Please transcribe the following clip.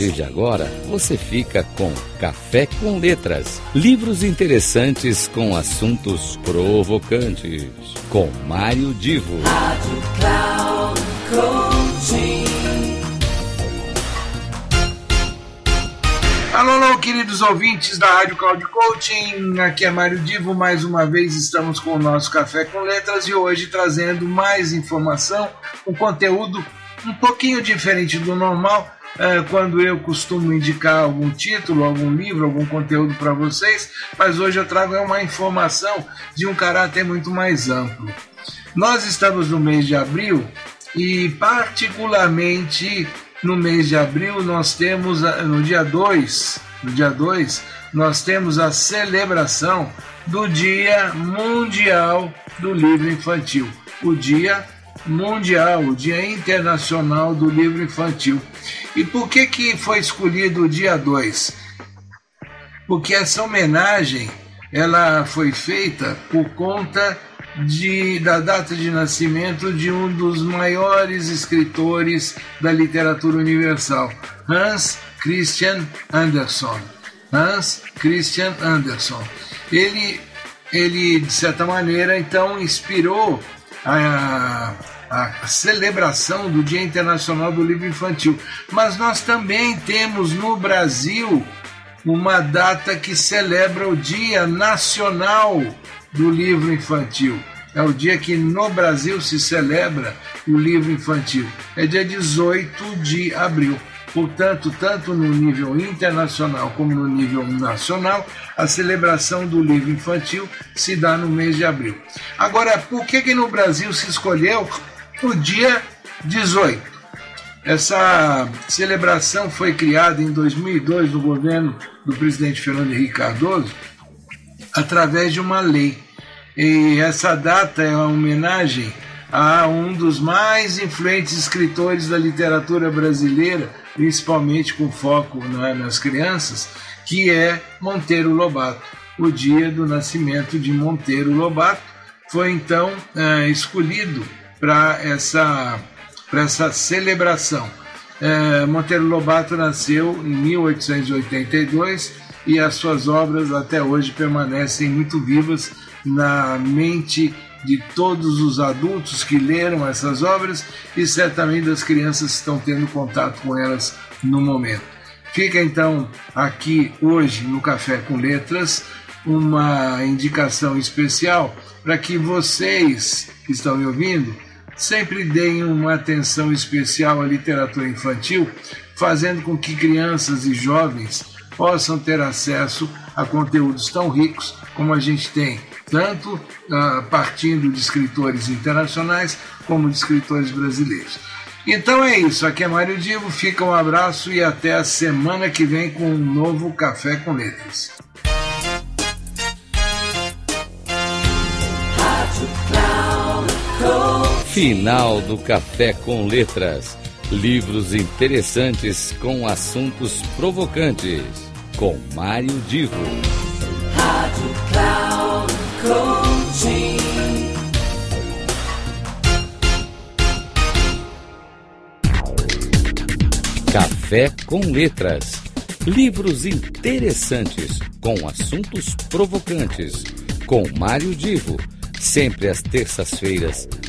partir de agora, você fica com Café com Letras, livros interessantes com assuntos provocantes, com Mário Divo. Rádio Cloud Coaching. Alô, alô, queridos ouvintes da Rádio Cloud Coaching, aqui é Mário Divo, mais uma vez estamos com o nosso Café com Letras e hoje trazendo mais informação, um conteúdo um pouquinho diferente do normal, é, quando eu costumo indicar algum título, algum livro, algum conteúdo para vocês, mas hoje eu trago uma informação de um caráter muito mais amplo. Nós estamos no mês de abril e, particularmente no mês de abril, nós temos no dia 2, no dia 2, nós temos a celebração do Dia Mundial do Livro Infantil, o Dia Mundial, o Dia Internacional do Livro Infantil. E por que, que foi escolhido o dia 2? Porque essa homenagem ela foi feita por conta de, da data de nascimento de um dos maiores escritores da literatura universal, Hans Christian Andersen. Hans Christian Andersen. Ele, ele de certa maneira, então inspirou a, a celebração do Dia Internacional do Livro Infantil. Mas nós também temos no Brasil uma data que celebra o Dia Nacional do Livro Infantil. É o dia que no Brasil se celebra o livro infantil. É dia 18 de abril. Portanto, tanto no nível internacional como no nível nacional, a celebração do livro infantil se dá no mês de abril. Agora, por que, que no Brasil se escolheu o dia 18? Essa celebração foi criada em 2002 no governo do presidente Fernando Henrique Cardoso através de uma lei. E essa data é uma homenagem a um dos mais influentes escritores da literatura brasileira, principalmente com foco né, nas crianças, que é Monteiro Lobato. O dia do nascimento de Monteiro Lobato foi então é, escolhido para essa, essa celebração. É, Monteiro Lobato nasceu em 1882 e as suas obras até hoje permanecem muito vivas na mente de todos os adultos que leram essas obras e certamente das crianças que estão tendo contato com elas no momento. Fica então aqui hoje no Café com Letras uma indicação especial para que vocês que estão me ouvindo sempre deem uma atenção especial à literatura infantil, fazendo com que crianças e jovens possam ter acesso a conteúdos tão ricos como a gente tem tanto uh, partindo de escritores internacionais como de escritores brasileiros. Então é isso, aqui é Mário Divo, fica um abraço e até a semana que vem com um novo Café com Letras. Final do Café com Letras. Livros interessantes com assuntos provocantes. Com Mário Divo. Rádio Cloud. Coaching. Café com Letras. Livros interessantes com assuntos provocantes. Com Mário Divo. Sempre às terças-feiras,